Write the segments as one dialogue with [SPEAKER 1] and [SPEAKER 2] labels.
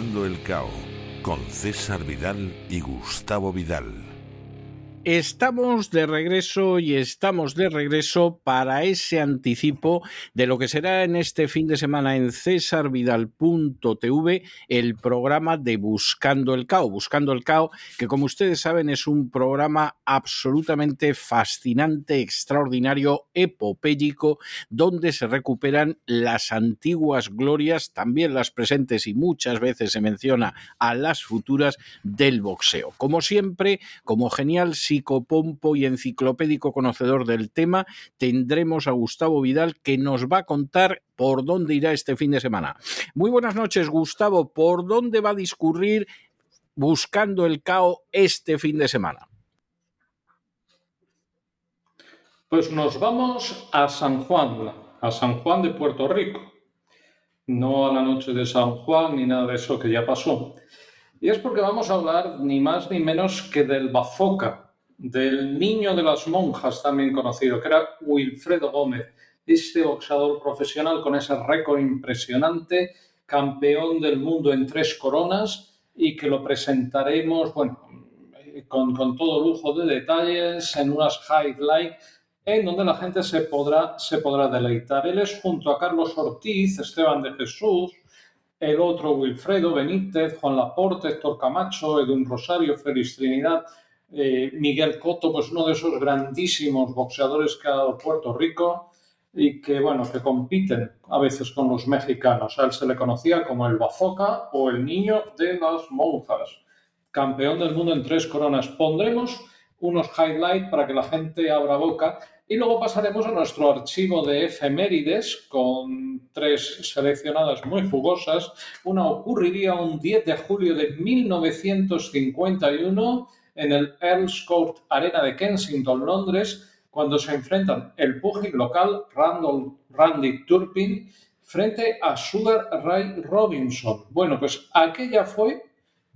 [SPEAKER 1] El Cao con César Vidal y Gustavo Vidal.
[SPEAKER 2] Estamos de regreso y estamos de regreso para ese anticipo de lo que será en este fin de semana en cesarvidal.tv el programa de Buscando el Cao. Buscando el Cao, que como ustedes saben es un programa absolutamente fascinante, extraordinario, epopélico, donde se recuperan las antiguas glorias, también las presentes y muchas veces se menciona a las futuras del boxeo. Como siempre, como genial psicopompo y enciclopédico conocedor del tema, tendremos a Gustavo Vidal que nos va a contar por dónde irá este fin de semana. Muy buenas noches, Gustavo. ¿Por dónde va a discurrir buscando el cao este fin de semana?
[SPEAKER 3] Pues nos vamos a San Juan, a San Juan de Puerto Rico. No a la noche de San Juan ni nada de eso que ya pasó. Y es porque vamos a hablar ni más ni menos que del Bafoca, del niño de las monjas también conocido, que era Wilfredo Gómez, este boxeador profesional con ese récord impresionante, campeón del mundo en tres coronas y que lo presentaremos, bueno, con, con todo lujo de detalles en unas highlights en donde la gente se podrá, se podrá deleitar. Él es junto a Carlos Ortiz, Esteban de Jesús, el otro Wilfredo Benítez, Juan Laporte, Héctor Camacho, Edwin Rosario, Félix Trinidad, eh, Miguel Coto, pues uno de esos grandísimos boxeadores que ha dado Puerto Rico y que, bueno, que compiten a veces con los mexicanos. A él se le conocía como el Bazoca o el niño de las monjas. Campeón del mundo en tres coronas. Pondremos unos highlights para que la gente abra boca y luego pasaremos a nuestro archivo de efemérides con tres seleccionadas muy jugosas. Una ocurriría un 10 de julio de 1951 en el Earls Court Arena de Kensington, Londres, cuando se enfrentan el pugil local Randall, Randy Turpin frente a Sugar Ray Robinson. Bueno, pues aquella fue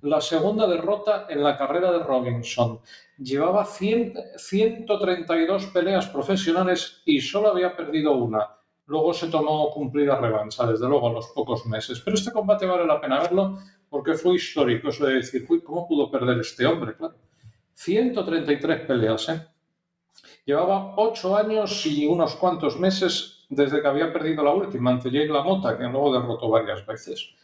[SPEAKER 3] la segunda derrota en la carrera de Robinson. Llevaba 132 peleas profesionales y solo había perdido una. Luego se tomó cumplida revancha, desde luego, a los pocos meses. Pero este combate vale la pena verlo porque fue histórico. Eso de decir, ¿cómo pudo perder este hombre? Claro. 133 peleas, ¿eh? Llevaba 8 años y unos cuantos meses desde que había perdido la última ante Jake LaMotta, que luego derrotó varias veces.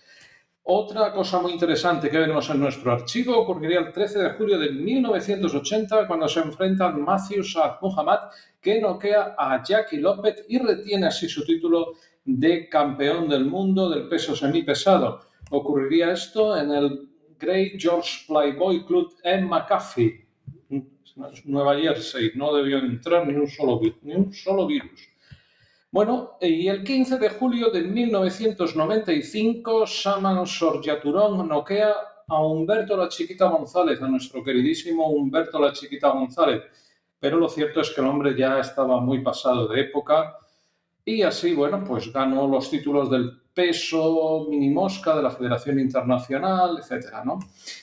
[SPEAKER 3] Otra cosa muy interesante que vemos en nuestro archivo ocurriría el 13 de julio de 1980 cuando se enfrentan Matthew Saad Muhammad que noquea a Jackie López y retiene así su título de campeón del mundo del peso semipesado. Ocurriría esto en el Great George Playboy Club en McAfee, Nueva Jersey. No debió entrar ni un solo, ni un solo virus. Bueno, y el 15 de julio de 1995, Saman Sorjaturón noquea a Humberto la Chiquita González, a nuestro queridísimo Humberto la Chiquita González. Pero lo cierto es que el hombre ya estaba muy pasado de época y así, bueno, pues ganó los títulos del peso minimosca de la Federación Internacional, etcétera, ¿no?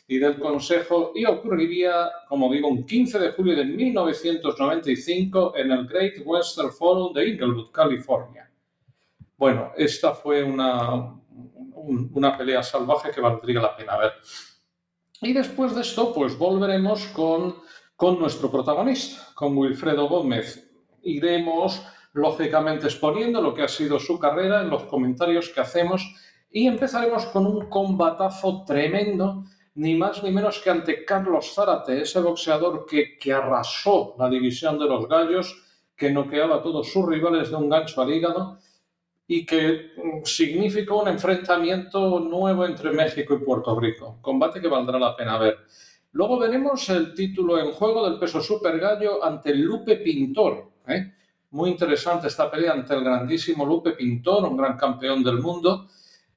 [SPEAKER 3] Y del Consejo, y ocurriría, como digo, un 15 de julio de 1995 en el Great Western Forum de Inglewood, California. Bueno, esta fue una, una pelea salvaje que valdría la pena ver. Y después de esto, pues volveremos con, con nuestro protagonista, con Wilfredo Gómez. Iremos lógicamente exponiendo lo que ha sido su carrera en los comentarios que hacemos y empezaremos con un combatazo tremendo, ni más ni menos que ante Carlos Zárate, ese boxeador que, que arrasó la división de los gallos, que noqueaba a todos sus rivales de un gancho al hígado y que mm, significó un enfrentamiento nuevo entre México y Puerto Rico. Combate que valdrá la pena ver. Luego veremos el título en juego del peso super gallo ante Lupe Pintor. ¿eh? Muy interesante esta pelea ante el grandísimo Lupe Pintor, un gran campeón del mundo.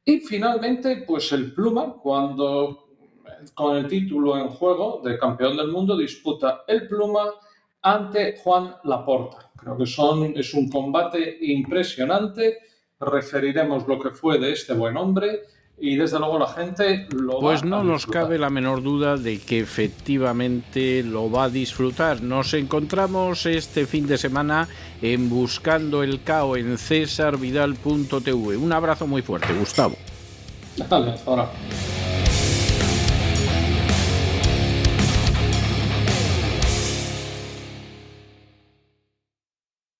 [SPEAKER 3] Y finalmente, pues el Pluma, cuando con el título en juego de campeón del mundo, disputa el Pluma ante Juan Laporta. Creo que son, es un combate impresionante. Referiremos lo que fue de este buen hombre y desde luego la gente lo
[SPEAKER 2] pues
[SPEAKER 3] va
[SPEAKER 2] no
[SPEAKER 3] a
[SPEAKER 2] nos cabe la menor duda de que efectivamente lo va a disfrutar. Nos encontramos este fin de semana en Buscando el Cao en cesarvidal.tv. Un abrazo muy fuerte, Gustavo.
[SPEAKER 3] Dale, hasta ahora.